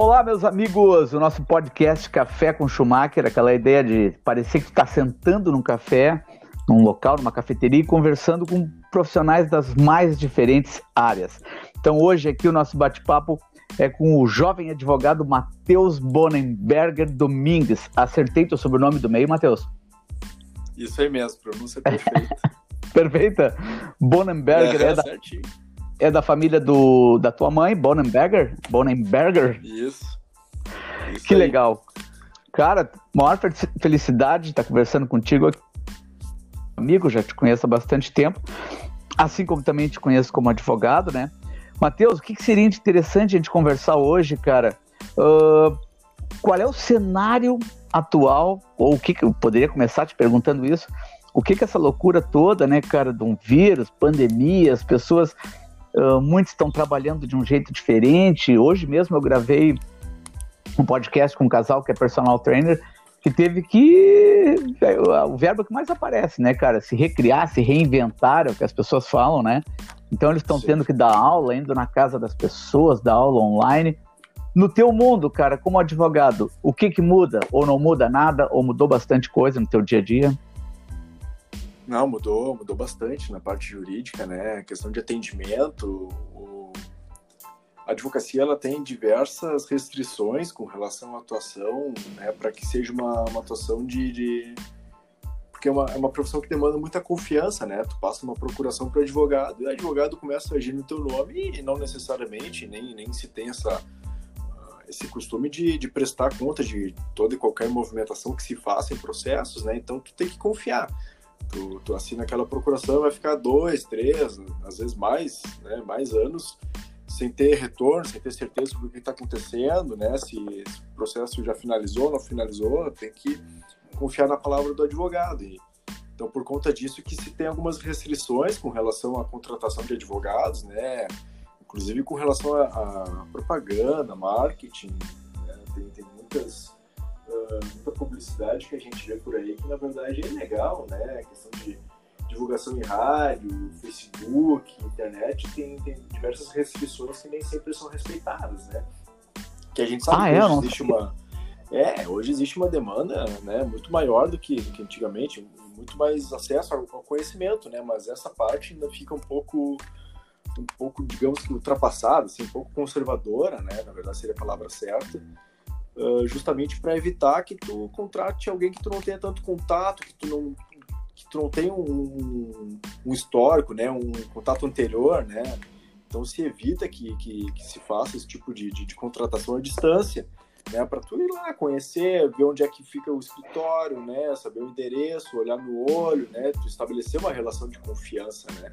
Olá, meus amigos, o nosso podcast Café com Schumacher, aquela ideia de parecer que está sentando num café, num local, numa cafeteria e conversando com profissionais das mais diferentes áreas. Então, hoje aqui o nosso bate-papo é com o jovem advogado Matheus Bonenberger Domingues. Acertei teu sobrenome do meio, Matheus? Isso aí mesmo, pronúncia perfeita. perfeita? Bonenberger é, é da... certinho é da família do, da tua mãe, Bonenberger? Bonenberger? Isso. Isso que aí. legal. Cara, maior felicidade de estar conversando contigo. Amigo, já te conheço há bastante tempo. Assim como também te conheço como advogado, né? Matheus, o que, que seria interessante a gente conversar hoje, cara? Uh, qual é o cenário atual, ou o que, que eu poderia começar te perguntando isso? O que que essa loucura toda, né, cara, de um vírus, pandemias, pessoas Uh, muitos estão trabalhando de um jeito diferente. Hoje mesmo eu gravei um podcast com um casal que é personal trainer que teve que é, o verbo que mais aparece, né, cara, se recriar, se reinventar, é o que as pessoas falam, né? Então eles estão tendo que dar aula, indo na casa das pessoas, dar aula online. No teu mundo, cara, como advogado, o que que muda? Ou não muda nada? Ou mudou bastante coisa no teu dia a dia? Não, mudou, mudou bastante na parte jurídica, né? A questão de atendimento, o... a advocacia ela tem diversas restrições com relação à atuação, né? Para que seja uma, uma atuação de, de... porque é uma, é uma profissão que demanda muita confiança, né? Tu passa uma procuração para advogado e o advogado começa a agir no teu nome e não necessariamente nem nem se tem essa esse costume de, de prestar conta de toda e qualquer movimentação que se faça em processos, né? Então tu tem que confiar. Tu, tu assina aquela procuração, vai ficar dois, três, às vezes mais, né, mais anos, sem ter retorno, sem ter certeza sobre o que está acontecendo, né? Se, o processo já finalizou, não finalizou, tem que confiar na palavra do advogado. E, então, por conta disso que se tem algumas restrições com relação à contratação de advogados, né? Inclusive com relação à propaganda, marketing, né? tem, tem muitas muita publicidade que a gente vê por aí que na verdade é legal, né? A questão de divulgação em rádio, Facebook, internet, tem, tem diversas restrições que nem sempre são respeitadas, né? Que a gente sabe ah, que é? hoje existe uma. É, hoje existe uma demanda né, muito maior do que, do que antigamente, muito mais acesso ao, ao conhecimento, né? Mas essa parte ainda fica um pouco um pouco, digamos que ultrapassada, assim, um pouco conservadora, né? Na verdade seria a palavra certa justamente para evitar que tu contrate alguém que tu não tenha tanto contato, que tu não que tu não tenha um, um histórico, né, um contato anterior, né? Então se evita que, que, que se faça esse tipo de, de, de contratação à distância, né? Para tu ir lá conhecer, ver onde é que fica o escritório, né? Saber o endereço, olhar no olho, né? Tu estabelecer uma relação de confiança, né?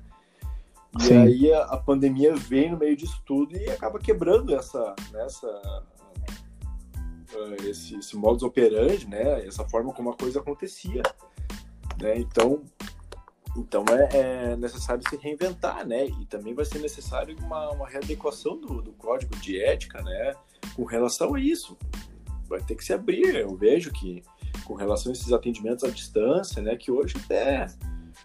E Sim. aí a, a, pandemia vem no meio disso tudo e acaba quebrando essa, né, uh, esse, esse modus operandi, né? Essa forma como a coisa acontecia, né? Então, então é, é, necessário se reinventar, né? E também vai ser necessário uma, uma readequação do, do código de ética, né? Com relação a isso, vai ter que se abrir. Eu vejo que com relação a esses atendimentos à distância, né? Que hoje até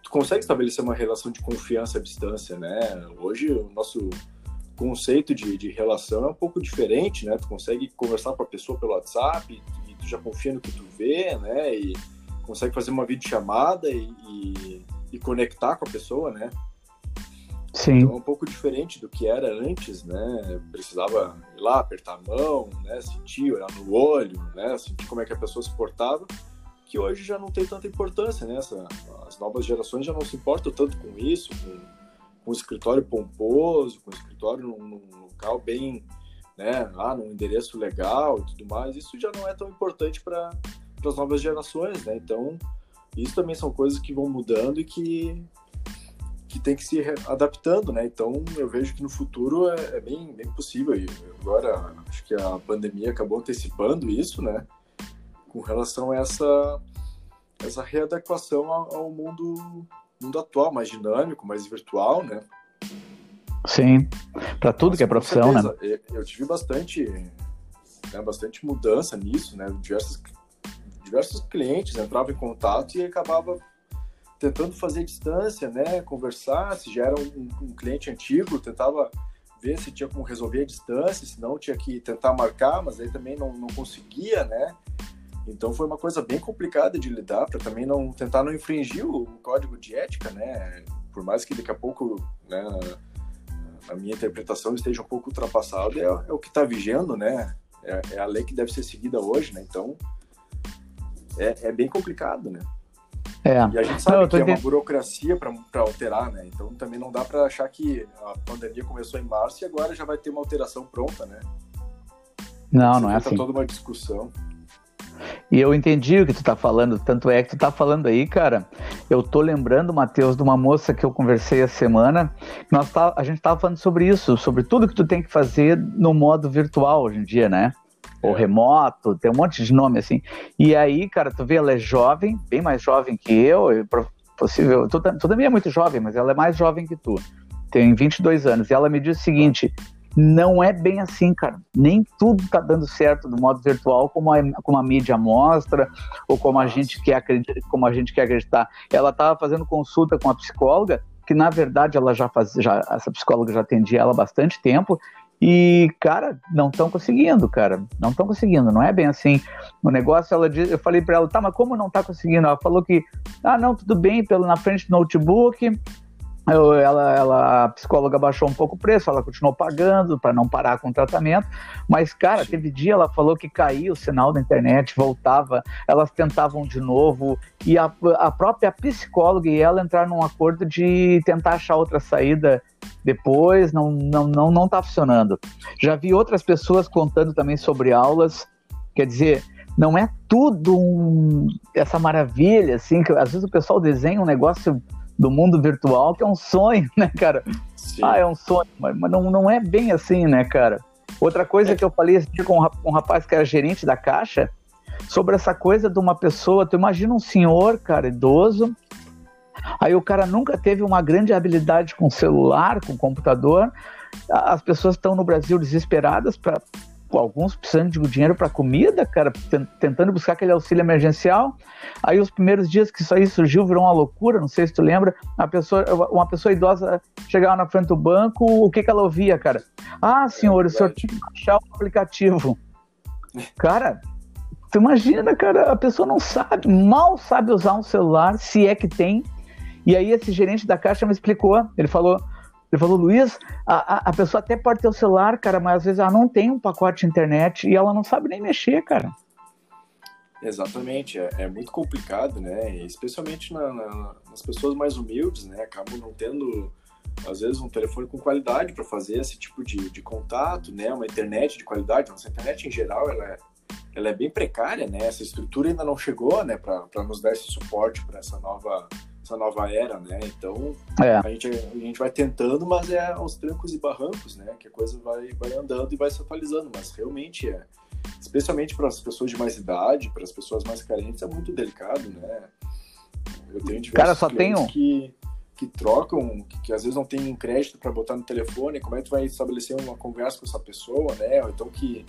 tu consegue estabelecer uma relação de confiança à distância, né? Hoje o nosso conceito de, de relação é um pouco diferente, né? Tu consegue conversar com a pessoa pelo WhatsApp e, tu já confia no que tu vê, né? E consegue fazer uma videochamada e, e, e conectar com a pessoa, né? Sim. Então é um pouco diferente do que era antes, né? Precisava ir lá, apertar a mão, né? Sentir, olhar no olho, né? Sentir como é que a pessoa se portava, que hoje já não tem tanta importância, né? Essa, as novas gerações já não se importam tanto com isso, com com um escritório pomposo, com um escritório num, num local bem, né, ah, num endereço legal e tudo mais, isso já não é tão importante para as novas gerações, né? Então, isso também são coisas que vão mudando e que que tem que se adaptando, né? Então, eu vejo que no futuro é, é bem, bem possível. E agora, acho que a pandemia acabou antecipando isso, né? Com relação a essa, essa readequação ao, ao mundo mundo atual, mais dinâmico, mais virtual, né? Sim, para tudo Mas, que é profissão, né? Eu tive bastante, né, bastante mudança nisso, né? Diversos, diversos clientes entravam em contato e acabava tentando fazer distância, né? Conversar, se já era um, um cliente antigo, tentava ver se tinha como resolver a distância, senão tinha que tentar marcar, mas aí também não, não conseguia, né? Então foi uma coisa bem complicada de lidar para também não tentar não infringir o código de ética, né? Por mais que daqui a pouco, né, a minha interpretação esteja um pouco ultrapassada, é, é o que está vigendo, né? É, é, a lei que deve ser seguida hoje, né? Então é, é bem complicado, né? É. E a gente sabe não, que é uma burocracia para alterar, né? Então também não dá para achar que a pandemia começou em março e agora já vai ter uma alteração pronta, né? Não, não é assim. toda uma discussão. E eu entendi o que tu tá falando, tanto é que tu tá falando aí, cara. Eu tô lembrando, Matheus, de uma moça que eu conversei a semana. Nós tá, a gente tava falando sobre isso, sobre tudo que tu tem que fazer no modo virtual hoje em dia, né? Ou é. remoto, tem um monte de nome assim. E aí, cara, tu vê, ela é jovem, bem mais jovem que eu, possível. Tu, tu também é muito jovem, mas ela é mais jovem que tu. Tem 22 anos. E ela me diz o seguinte: não é bem assim, cara. Nem tudo está dando certo no modo virtual como a, como a mídia mostra ou como a gente quer acreditar, como a gente quer acreditar. Ela estava fazendo consulta com a psicóloga, que na verdade ela já fazia, já, essa psicóloga já atendia ela há bastante tempo. E, cara, não estão conseguindo, cara. Não estão conseguindo, não é bem assim. O negócio, ela diz, eu falei para ela, tá, mas como não está conseguindo? Ela falou que, ah, não, tudo bem, pelo na frente do notebook, ela, ela, a psicóloga baixou um pouco o preço, ela continuou pagando para não parar com o tratamento, mas, cara, teve dia ela falou que caía o sinal da internet, voltava, elas tentavam de novo, e a, a própria psicóloga e ela entraram num acordo de tentar achar outra saída depois, não, não, não, não tá funcionando. Já vi outras pessoas contando também sobre aulas, quer dizer, não é tudo um, essa maravilha, assim, que às vezes o pessoal desenha um negócio do mundo virtual, que é um sonho, né, cara? Sim. Ah, é um sonho, mas não, não é bem assim, né, cara? Outra coisa é. que eu falei esse dia com um rapaz que era gerente da Caixa, sobre essa coisa de uma pessoa, tu imagina um senhor, cara, idoso, aí o cara nunca teve uma grande habilidade com celular, com computador, as pessoas estão no Brasil desesperadas para alguns precisando de dinheiro para comida, cara, tentando buscar aquele auxílio emergencial. Aí os primeiros dias que isso aí surgiu virou uma loucura, não sei se tu lembra, uma pessoa, uma pessoa idosa chegava na frente do banco, o que que ela ouvia, cara? Ah, senhor, é o senhor tinha que baixar o aplicativo. Cara, tu imagina, cara, a pessoa não sabe, mal sabe usar um celular, se é que tem. E aí esse gerente da caixa me explicou, ele falou, ele falou, Luiz, a, a, pessoa até pode ter o celular, cara, mas às vezes ela não tem um pacote de internet e ela não sabe nem mexer, cara. Exatamente, é, é muito complicado, né? Especialmente na, na, nas pessoas mais humildes, né? Acabam não tendo, às vezes, um telefone com qualidade para fazer esse tipo de, de contato, né? Uma internet de qualidade. Nossa internet, em geral, ela é, ela é bem precária, né? Essa estrutura ainda não chegou, né? Para nos dar esse suporte para essa nova essa nova era, né? Então é. a, gente, a gente vai tentando, mas é aos trancos e barrancos, né? Que a coisa vai, vai andando e vai se atualizando, mas realmente é, especialmente para as pessoas de mais idade, para as pessoas mais carentes, é muito delicado, né? Eu tenho diversos Cara, só tenho... que, que trocam, que, que às vezes não tem crédito para botar no telefone, como é que tu vai estabelecer uma conversa com essa pessoa, né? Ou então que,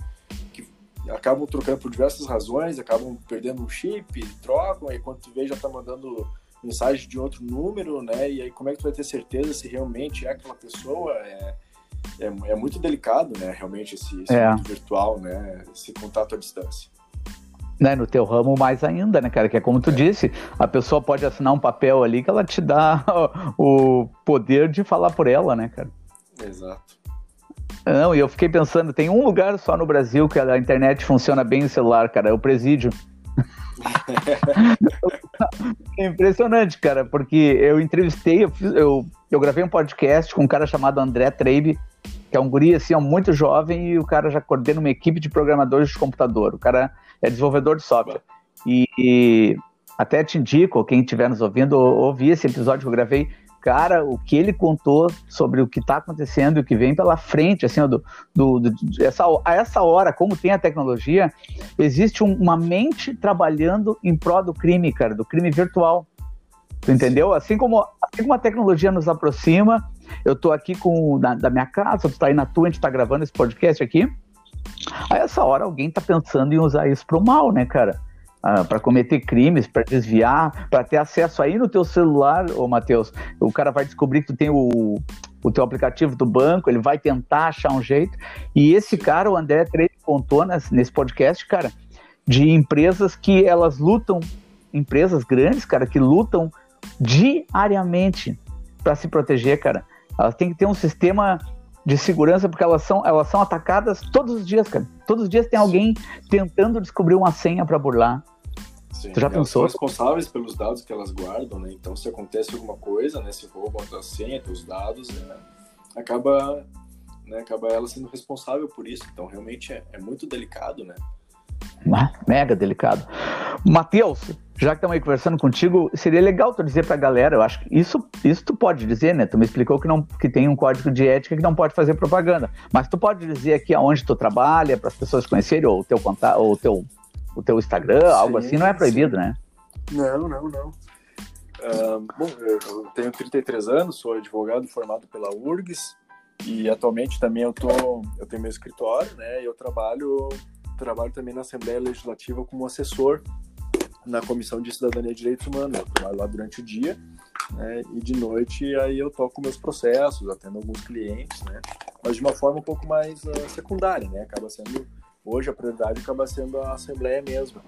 que acabam trocando por diversas razões, acabam perdendo um chip, trocam, e quando tu vê já tá mandando mensagem de outro número, né? E aí como é que tu vai ter certeza se realmente é aquela pessoa? É, é, é muito delicado, né? Realmente esse, esse é. virtual, né? Esse contato à distância. Né, no teu ramo mais ainda, né, cara? Que é como tu é. disse, a pessoa pode assinar um papel ali que ela te dá o poder de falar por ela, né, cara? Exato. Não, e eu fiquei pensando, tem um lugar só no Brasil que a internet funciona bem no celular, cara, é o presídio. é impressionante, cara, porque eu entrevistei, eu, fiz, eu, eu, gravei um podcast com um cara chamado André Treib, que é um guri assim, muito jovem, e o cara já coordena uma equipe de programadores de computador. O cara é desenvolvedor de software. E, e até te indico, quem estiver nos ouvindo, ouvir esse episódio que eu gravei cara, o que ele contou sobre o que está acontecendo e o que vem pela frente, assim, do, do, do, essa, a essa hora, como tem a tecnologia, existe um, uma mente trabalhando em prol do crime, cara, do crime virtual. Tu entendeu? Assim como, assim como a tecnologia nos aproxima, eu tô aqui com da, da minha casa, tu tá aí na tua, a gente tá gravando esse podcast aqui. A essa hora alguém tá pensando em usar isso pro mal, né, cara? Ah, para cometer crimes, para desviar, para ter acesso aí no teu celular, ô Matheus, o cara vai descobrir que tu tem o, o teu aplicativo do banco, ele vai tentar achar um jeito. E esse cara, o André Treire, contou nesse, nesse podcast, cara, de empresas que elas lutam, empresas grandes, cara, que lutam diariamente para se proteger, cara. Elas têm que ter um sistema de segurança porque elas são, elas são atacadas todos os dias, cara. Todos os dias tem alguém tentando descobrir uma senha para burlar. Sim, já pensou? São responsáveis pelos dados que elas guardam, né? Então, se acontece alguma coisa, né? Se roubam a senha, os dados, né? acaba, né? acaba ela sendo responsável por isso. Então, realmente é, é muito delicado, né? Ah, mega delicado. Matheus, já que estamos aí conversando contigo, seria legal tu dizer para a galera, eu acho que isso, isso tu pode dizer, né? Tu me explicou que, não, que tem um código de ética que não pode fazer propaganda, mas tu pode dizer aqui aonde tu trabalha, para as pessoas conhecerem, ou o teu contato, ou o teu, o teu Instagram, sim, algo assim, não é proibido, sim. né? Não, não, não. Uh, bom, eu tenho 33 anos, sou advogado formado pela URGS e atualmente também eu, tô, eu tenho meu escritório, né? E eu trabalho trabalho também na Assembleia Legislativa como assessor na Comissão de Cidadania e Direitos Humanos. Eu trabalho lá durante o dia, né, e de noite aí eu toco meus processos, atendo alguns clientes, né, mas de uma forma um pouco mais uh, secundária, né, acaba sendo, hoje a prioridade acaba sendo a Assembleia mesmo.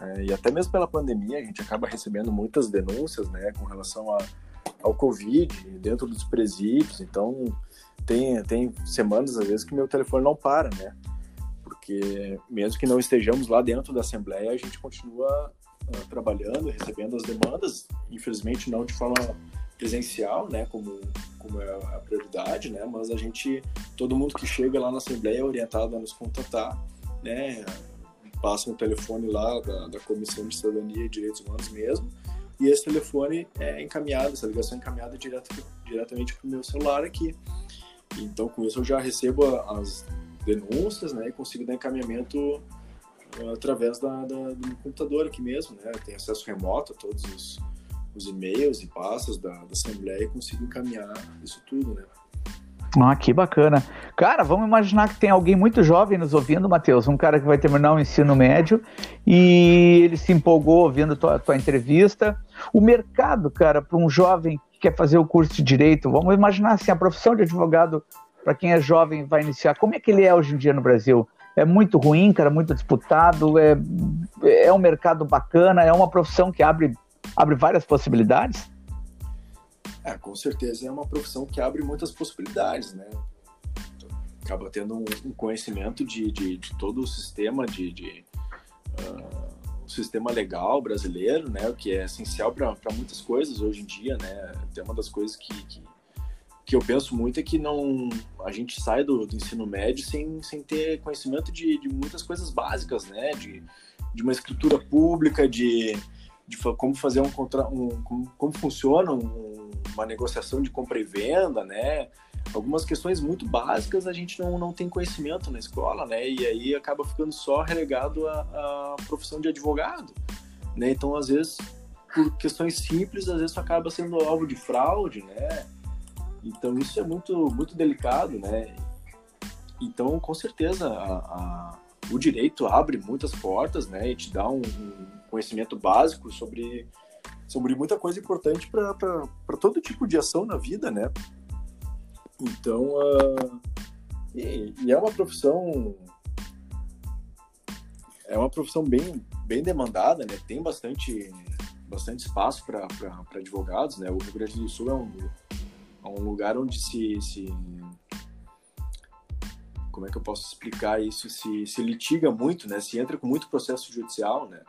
É, e até mesmo pela pandemia, a gente acaba recebendo muitas denúncias, né, com relação a, ao Covid dentro dos presídios, então tem, tem semanas, às vezes, que meu telefone não para, né, porque mesmo que não estejamos lá dentro da Assembleia, a gente continua uh, trabalhando, recebendo as demandas, infelizmente não de forma presencial, né, como, como é a prioridade, né, mas a gente, todo mundo que chega lá na Assembleia é orientado a nos contatar, né, passa um telefone lá da, da Comissão de Cidadania e Direitos Humanos mesmo, e esse telefone é encaminhado, essa ligação é encaminhada direto, diretamente para o meu celular aqui. Então, com isso, eu já recebo as denúncias, né, e consigo dar encaminhamento uh, através da, da, do computador aqui mesmo, né, tem acesso remoto a todos os, os e-mails e pastas da, da Assembleia e consigo encaminhar isso tudo, né. Ah, que bacana. Cara, vamos imaginar que tem alguém muito jovem nos ouvindo, Matheus, um cara que vai terminar o ensino médio e ele se empolgou ouvindo tua, tua entrevista. O mercado, cara, para um jovem que quer fazer o curso de direito, vamos imaginar assim, a profissão de advogado para quem é jovem vai iniciar, como é que ele é hoje em dia no Brasil? É muito ruim, cara, muito disputado, é, é um mercado bacana, é uma profissão que abre, abre várias possibilidades? É, com certeza é uma profissão que abre muitas possibilidades, né? Acaba tendo um, conhecimento de, de, de, todo o sistema de, de uh, sistema legal brasileiro, né? O que é essencial para muitas coisas hoje em dia, né? Tem uma das coisas que, que que eu penso muito é que não a gente sai do, do ensino médio sem, sem ter conhecimento de, de muitas coisas básicas, né? De, de uma escritura pública, de, de como fazer um, contra, um como, como funciona um, uma negociação de compra e venda, né? Algumas questões muito básicas a gente não, não tem conhecimento na escola, né? E aí acaba ficando só relegado à, à profissão de advogado, né? Então, às vezes, por questões simples, às vezes acaba sendo alvo de fraude, né? Então isso é muito, muito delicado, né? Então, com certeza, a, a, o direito abre muitas portas, né? E te dá um, um conhecimento básico sobre, sobre muita coisa importante para todo tipo de ação na vida, né? Então, uh, e, e, é uma profissão é uma profissão bem, bem demandada, né? Tem bastante, bastante espaço para advogados, né? O Rio Grande do Sul é um, a um lugar onde se, se como é que eu posso explicar isso? Se, se litiga muito, né? Se entra com muito processo judicial, né?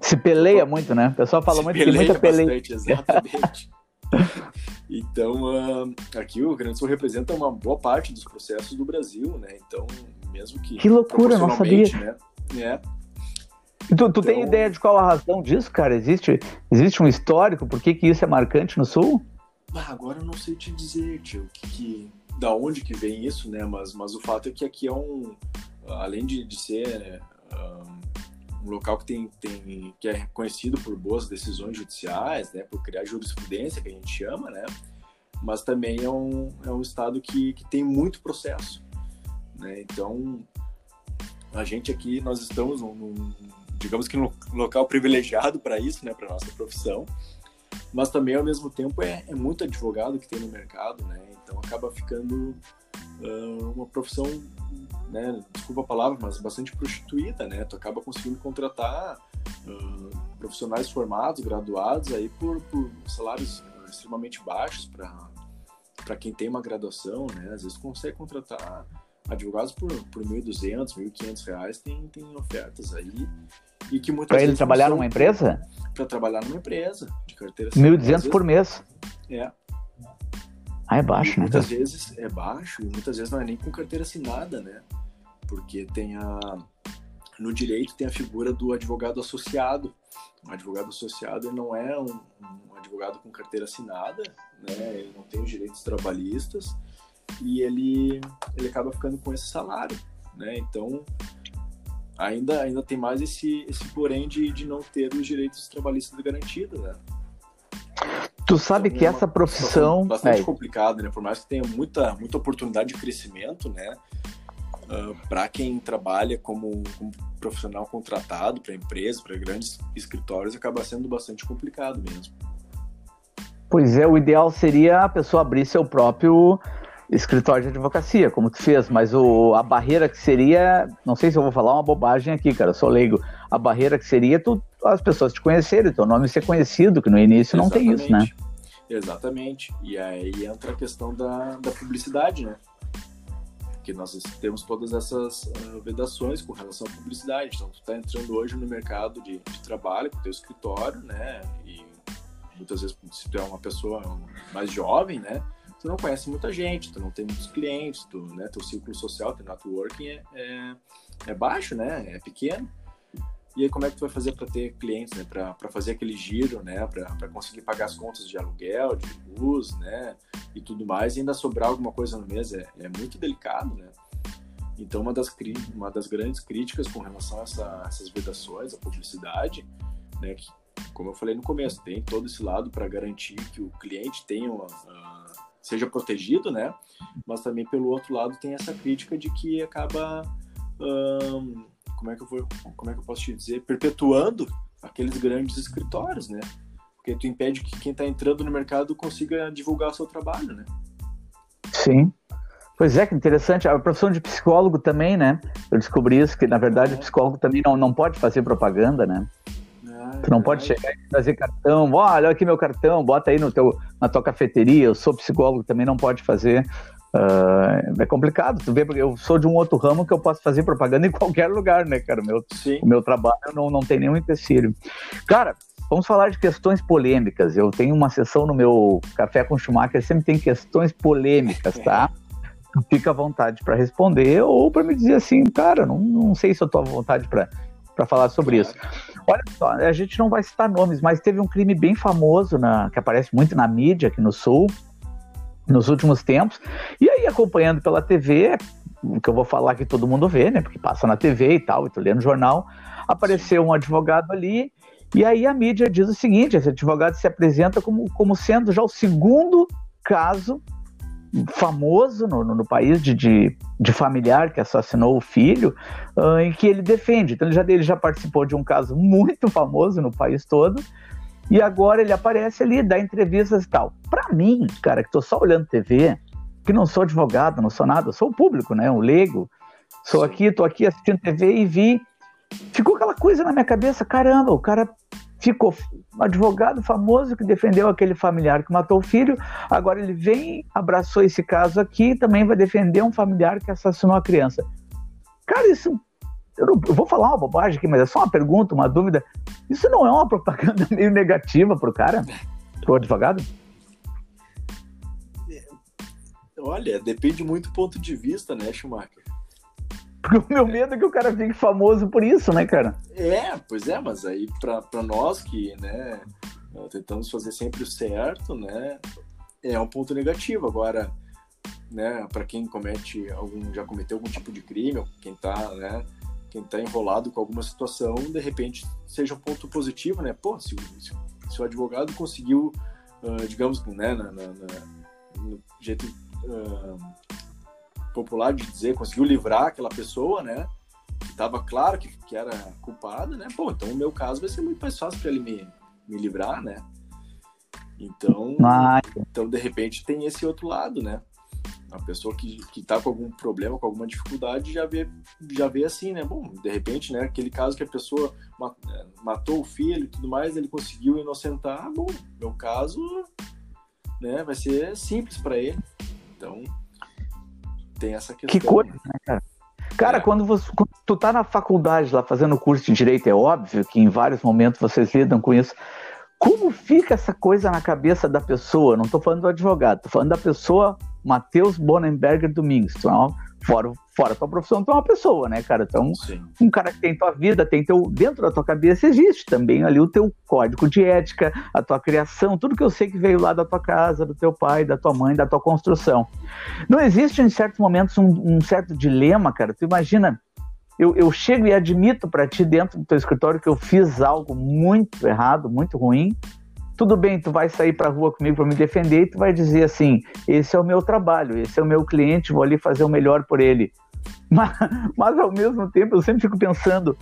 Se peleia muito, né? O pessoal fala muito que muita peleia. Bastante, exatamente. então, uh, aqui o Grande Sul representa uma boa parte dos processos do Brasil, né? Então, mesmo que. Que loucura, não sabia. Né? É. Tu, tu então... tem ideia de qual a razão disso, cara? Existe, existe um histórico? Por que, que isso é marcante no Sul? Ah, agora eu não sei te dizer, tio, que, que, da onde que vem isso, né? Mas, mas o fato é que aqui é um, além de, de ser um, um local que tem, tem que é conhecido por boas decisões judiciais, né? Por criar jurisprudência que a gente chama, né? Mas também é um, é um estado que, que tem muito processo, né? Então a gente aqui nós estamos num, num digamos que num local privilegiado para isso, né? Para nossa profissão mas também ao mesmo tempo é, é muito advogado que tem no mercado, né? Então acaba ficando uh, uma profissão, né? Desculpa a palavra, mas bastante prostituída, né? Tu acaba conseguindo contratar uh, profissionais formados, graduados aí por, por salários extremamente baixos para para quem tem uma graduação, né? Às vezes consegue contratar advogados por, por 1.200, 1.500 reais, tem, tem ofertas aí. E que muitas Para ele trabalhar numa empresa? Para trabalhar numa empresa, de carteira 1.200 por mês? É. Ah, é baixo, e né? Muitas vezes é baixo e muitas vezes não é nem com carteira assinada, né? Porque tem a... No direito tem a figura do advogado associado. O advogado associado ele não é um, um advogado com carteira assinada, né? Ele não tem os direitos trabalhistas e ele, ele acaba ficando com esse salário, né? Então, ainda, ainda tem mais esse, esse porém de, de não ter os direitos trabalhistas garantidos, né? Tu sabe então, que é essa profissão... Bastante é. complicado, né? Por mais que tenha muita, muita oportunidade de crescimento, né? Uh, ah, para quem trabalha como, como profissional contratado para empresas, para grandes escritórios, acaba sendo bastante complicado mesmo. Pois é, o ideal seria a pessoa abrir seu próprio escritório de advocacia, como tu fez, mas o, a barreira que seria, não sei se eu vou falar uma bobagem aqui, cara, eu sou leigo, a barreira que seria tu, as pessoas te conhecerem, teu nome ser conhecido, que no início Exatamente. não tem isso, né? Exatamente, e aí entra a questão da, da publicidade, né? Que nós temos todas essas uh, vedações com relação à publicidade, então tu tá entrando hoje no mercado de, de trabalho com teu escritório, né? E muitas vezes se tu é uma pessoa mais jovem, né? tu não conhece muita gente, tu não tem muitos clientes, tu, né, teu círculo social, teu networking é, é, é baixo, né, é pequeno. E aí como é que tu vai fazer para ter clientes, né, para fazer aquele giro, né, para conseguir pagar as contas de aluguel, de luz, né, e tudo mais, e ainda sobrar alguma coisa no mês é, é muito delicado, né. Então uma das, uma das grandes críticas com relação a essa, essas vedações, a publicidade, né, que, como eu falei no começo, tem todo esse lado para garantir que o cliente tenha uma, seja protegido, né? Mas também pelo outro lado tem essa crítica de que acaba como é que eu vou, como é que eu posso te dizer, perpetuando aqueles grandes escritórios, né? Porque tu impede que quem está entrando no mercado consiga divulgar o seu trabalho, né? Sim. Pois é, que interessante. A profissão de psicólogo também, né? Eu descobri isso, que na verdade é. o psicólogo também não, não pode fazer propaganda, né? tu não pode chegar e trazer cartão, olha aqui meu cartão, bota aí no teu, na tua cafeteria, eu sou psicólogo, também não pode fazer. Uh, é complicado, tu vê, porque eu sou de um outro ramo que eu posso fazer propaganda em qualquer lugar, né, cara? O meu, o meu trabalho não, não tem nenhum empecilho. Cara, vamos falar de questões polêmicas. Eu tenho uma sessão no meu Café com Schumacher, sempre tem questões polêmicas, tá? Fica à vontade para responder ou para me dizer assim, cara, não, não sei se eu tô à vontade para para falar sobre isso. Olha só, a gente não vai citar nomes, mas teve um crime bem famoso na, que aparece muito na mídia aqui no Sul nos últimos tempos. E aí, acompanhando pela TV, o que eu vou falar que todo mundo vê, né? Porque passa na TV e tal, e tô lendo jornal, apareceu um advogado ali. E aí a mídia diz o seguinte: esse advogado se apresenta como, como sendo já o segundo caso famoso no, no, no país de, de, de, familiar que assassinou o filho, uh, em que ele defende. Então ele já, ele já participou de um caso muito famoso no país todo, e agora ele aparece ali, dá entrevistas e tal. Para mim, cara, que tô só olhando TV, que não sou advogado, não sou nada, sou o público, né, um leigo, sou aqui, tô aqui assistindo TV e vi, ficou aquela coisa na minha cabeça, caramba, o cara ficou um advogado famoso que defendeu aquele familiar que matou o filho, agora ele vem, abraçou esse caso aqui e também vai defender um familiar que assassinou a criança. Cara, isso. Eu, não, eu vou falar uma bobagem aqui, mas é só uma pergunta, uma dúvida. Isso não é uma propaganda meio negativa pro cara, pro advogado? Olha, depende muito do ponto de vista, né, Schumacher? Porque o meu medo é que o cara fique famoso por isso, né, cara? É, pois é, mas aí para nós que, né, tentamos fazer sempre o certo, né, é um ponto negativo. Agora, né, para quem comete algum, já cometeu algum tipo de crime, ou quem tá, né, quem tá enrolado com alguma situação, de repente seja um ponto positivo, né? Pô, se, se, se o advogado conseguiu, uh, digamos, né, na, na, na, no jeito uh, popular de dizer, conseguiu livrar aquela pessoa, né? Que estava claro que, que era culpada, né? Pô, então o meu caso vai ser muito mais fácil para ele me, me livrar, né? Então, Ah, então, de repente, tem esse outro lado, né? A pessoa que, que tá com algum problema, com alguma dificuldade, já vê, já vê assim, né? Bom, de repente, né? Aquele caso que a pessoa eh, matou o filho e tudo mais, ele conseguiu inocentar. Ah, bom, meu caso, né? Vai ser simples para ele. Então, tem essa questão. Que coisa, né, cara? Cara, É. quando, você, quando tu tá na faculdade lá fazendo curso de direito, é óbvio que em vários momentos vocês lidam com isso. Como fica essa coisa na cabeça da pessoa? Não tô falando do advogado, tô falando da pessoa Matheus Bonenberger Domingos. Tu é uma- fora, fora tua profissão, tu é uma pessoa, né, cara? Então, Sim. um cara que tem tua vida, tem teu. Dentro da tua cabeça existe também ali o teu código de ética, a tua criação, tudo que eu sei que veio lá da tua casa, do teu pai, da tua mãe, da tua construção. Não existe em certos momentos um, um certo dilema, cara. Tu imagina, eu, eu chego e admito para ti dentro do teu escritório que eu fiz algo muito errado, muito ruim. Tudo bem, tu vai sair para rua comigo para me defender e tu vai dizer assim: esse é o meu trabalho, esse é o meu cliente, vou ali fazer o melhor por ele. Mas, mas ao mesmo tempo eu sempre fico pensando,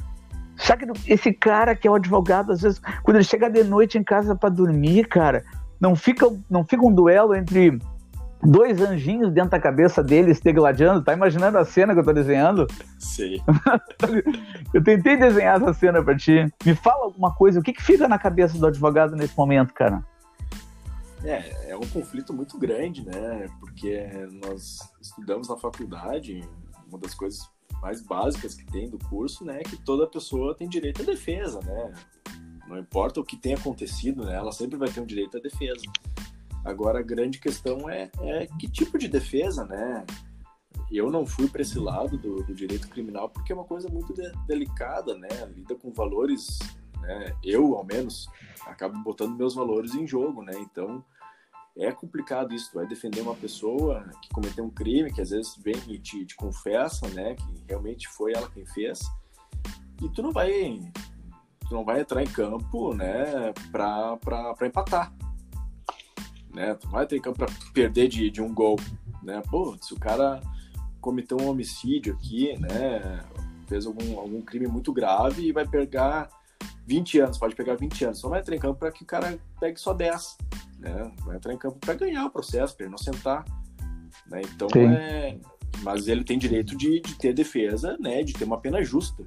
será que esse cara que é o advogado, às vezes, quando ele chega de noite em casa para dormir, cara, não fica, não fica um duelo entre dois anjinhos dentro da cabeça dele se degladiando? Tá imaginando a cena que eu tô desenhando? Sim. Eu tentei desenhar essa cena pra ti. Me fala alguma coisa, o que, que fica na cabeça do advogado nesse momento, cara? É, é um conflito muito grande, né? Porque nós estudamos na faculdade, uma das coisas mais básicas que tem do curso, né, é que toda pessoa tem direito à defesa, né? Não importa o que tenha acontecido, né? Ela sempre vai ter um direito à defesa. Agora a grande questão é, é que tipo de defesa, né? Eu não fui para esse lado do, do, direito criminal porque é uma coisa muito de, delicada, né? Lida com valores, né? Eu, ao menos, acabo botando meus valores em jogo, né? Então é complicado isso. Tu vai defender uma pessoa que cometeu um crime, que às vezes vem e te, te confessa, né? Que realmente foi ela quem fez. E tu não vai, tu não vai entrar em campo, né? Para empatar né? Tu vai ter campo para perder de, de um gol, né? Pô, se o cara cometeu um homicídio aqui, né? Fez algum, algum crime muito grave e vai pegar 20 anos, pode pegar 20 anos. Só vai entrar em campo para que o cara pegue só 10, né? Vai entrar em campo para ganhar o processo, para inocentar, né? Então Sim. é... Mas ele tem direito de, de ter defesa, né? De ter uma pena justa,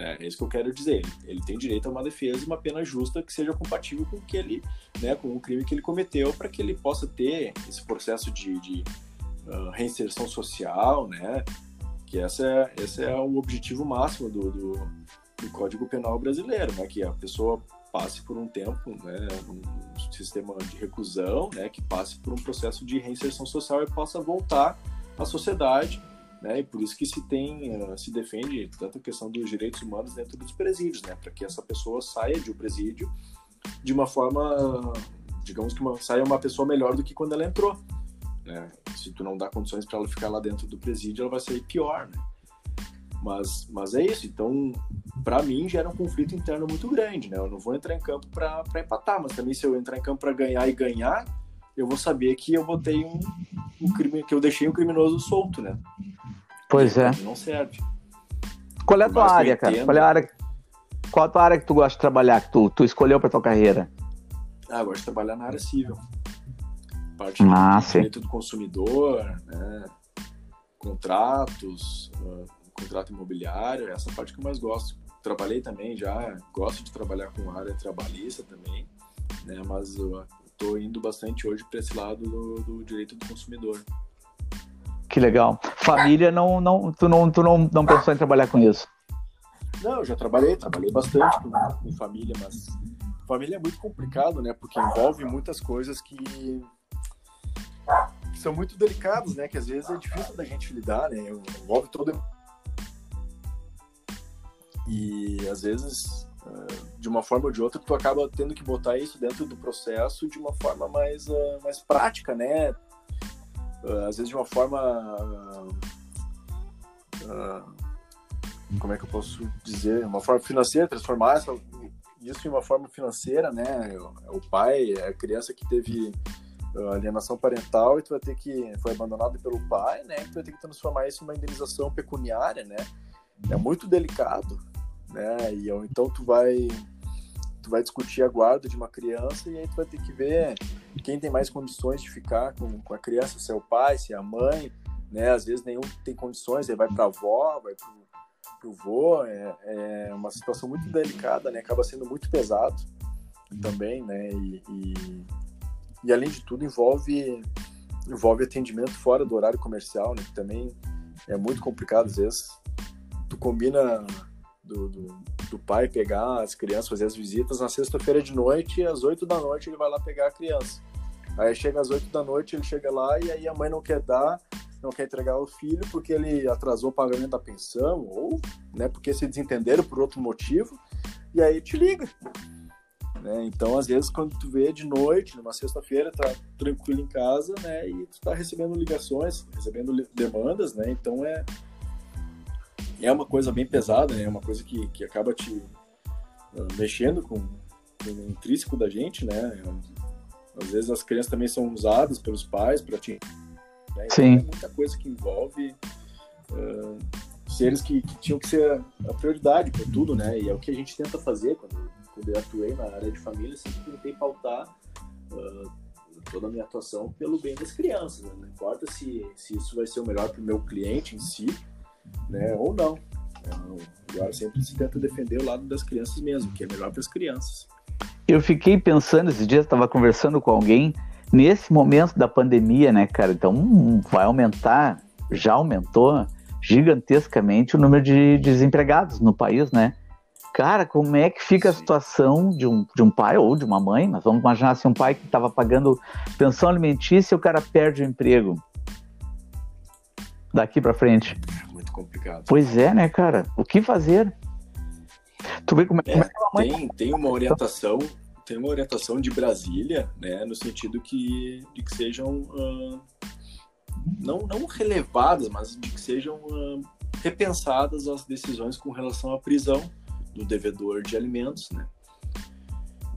né? É isso que eu quero dizer. Ele tem direito a uma defesa e uma pena justa que seja compatível com o que ele, né, com o crime que ele cometeu, para que ele possa ter esse processo de, de uh, reinserção social, né? Que essa é, esse é o objetivo máximo do, do, do, Código Penal brasileiro, né? Que a pessoa passe por um tempo, né, um sistema de reclusão, né, que passe por um processo de reinserção social e possa voltar à sociedade né? E por isso que se tem, uh, se defende tanto a questão dos direitos humanos dentro dos presídios, né? Para que essa pessoa saia de um presídio de uma forma, digamos que uma, saia uma pessoa melhor do que quando ela entrou, né? Se tu não dá condições para ela ficar lá dentro do presídio, ela vai sair pior, né? Mas, mas é isso. Então, para mim, gera um conflito interno muito grande, né? Eu não vou entrar em campo para empatar, mas também se eu entrar em campo para ganhar e ganhar, eu vou saber que eu botei um, um crime, que eu deixei um criminoso solto, né? Pois é. Não serve. Qual é a tua área, cara? Qual é a área, qual a tua área que tu gosta de trabalhar, que tu, tu escolheu para tua carreira? Ah, eu gosto de trabalhar na área civil. Parte ah, do direito do consumidor, né? contratos, uh, contrato imobiliário, essa parte que eu mais gosto. Trabalhei também já, gosto de trabalhar com área trabalhista também, né? Mas eu estou indo bastante hoje para esse lado do, do direito do consumidor. Que legal. Família, não, não, tu, não, tu não, não pensou em trabalhar com isso? Não, já trabalhei, trabalhei bastante com, com, família, mas família é muito complicado, né? Porque envolve muitas coisas que, que são muito delicadas, né? Que às vezes é difícil da gente lidar, né? Envolve todo. E às vezes, de uma forma ou de outra, tu acaba tendo que botar isso dentro do processo de uma forma mais, mais prática, né? Às vezes de uma forma uh, como é que eu posso dizer? Uma forma financeira transformar essa, isso em uma forma financeira né? O pai é a criança que teve alienação parental e tu vai ter que foi abandonado pelo pai né? Tu vai ter que transformar isso em uma indenização pecuniária né? É muito delicado né? E então tu vai tu vai discutir a guarda de uma criança e aí tu vai ter que ver quem tem mais condições de ficar com, com a criança, se é o pai, se é a mãe, né? Às vezes nenhum tem condições, aí vai para a avó, vai para o vô, é, é, uma situação muito delicada, né? Acaba sendo muito pesado também, né? E, e, e, além de tudo envolve envolve atendimento fora do horário comercial, né? Que também é muito complicado às vezes. Tu combina do, do, do pai pegar as crianças, fazer as visitas na sexta-feira de noite e às oito da noite ele vai lá pegar a criança. Aí chega às oito da noite, ele chega lá e aí a mãe não quer dar, não quer entregar o filho porque ele atrasou o pagamento da pensão ou né, porque se desentenderam por outro motivo e aí te liga. Né? Então, às vezes, quando tu vê de noite, numa sexta-feira, tá tranquilo em casa, né? E tu tá recebendo ligações, recebendo demandas, né? Então é é uma coisa bem pesada, né? É uma coisa que, que acaba te uh, mexendo com, com, o intrínseco da gente, né? Às vezes as crianças também são usadas pelos pais para te né? Então, Sim. é muita coisa que envolve uh, seres que, que, tinham que ser a prioridade para tudo, né? E é o que a gente tenta fazer quando, quando eu atuei na área de família, sempre tentei pautar uh, toda a minha atuação pelo bem das crianças. Né? Não importa se, se isso vai ser o melhor para o meu cliente em si, né? Ou não. Agora sempre se tenta defender o lado das crianças mesmo, que é melhor para as crianças. Eu fiquei pensando esses dias, estava conversando com alguém nesse momento da pandemia, né, cara? Então hum, vai aumentar, já aumentou gigantescamente o número de desempregados no país, né? Cara, como é que fica a situação de um, de um pai ou de uma mãe? Mas vamos imaginar se assim, um pai que estava pagando pensão alimentícia e o cara perde o emprego. Daqui para frente. Muito complicado. Pois é, né, cara? O que fazer? Tu vê como é, como é que tem, tem uma orientação tem uma orientação de Brasília, né, no sentido que, de que sejam uh, não, não relevadas, mas de que sejam uh, repensadas as decisões com relação à prisão do devedor de alimentos, né?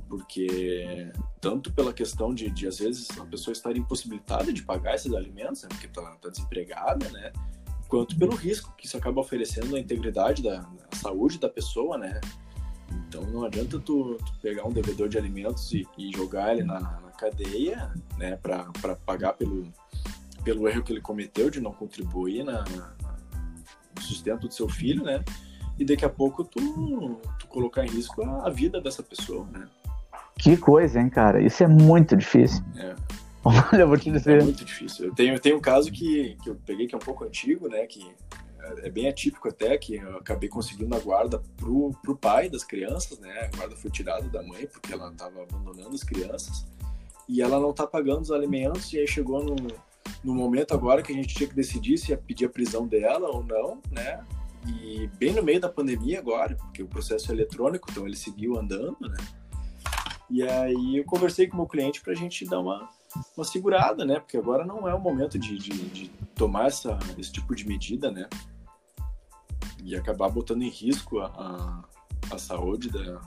Porque tanto pela questão de, de às vezes a pessoa estar impossibilitada de pagar esses alimentos, né, porque está tá desempregada, né? Quanto pelo risco que isso acaba oferecendo à integridade da, da saúde da pessoa, né? Então não adianta tu, tu pegar um devedor de alimentos e, e jogar ele na, na cadeia, né, para pagar pelo, pelo erro que ele cometeu de não contribuir na, na, no sustento do seu filho, né? E daqui a pouco tu, tu colocar em risco a, a vida dessa pessoa, né? Que coisa, hein, cara? Isso é muito difícil. É. Olha, vou te dizer. É muito difícil. Eu tenho, tenho um caso que, que eu peguei que é um pouco antigo, né? Que é bem atípico até que eu acabei conseguindo a guarda pro, pro pai das crianças, né? A guarda foi tirada da mãe porque ela estava abandonando as crianças e ela não tá pagando os alimentos e aí chegou no, no momento agora que a gente tinha que decidir se ia pedir a prisão dela ou não, né? E bem no meio da pandemia agora, porque o processo é eletrônico, então ele seguiu andando, né? E aí eu conversei com o meu cliente para a gente dar uma, uma segurada, né? Porque agora não é o momento de, de, de tomar essa, esse tipo de medida, né? e acabar botando em risco a, a, a saúde da,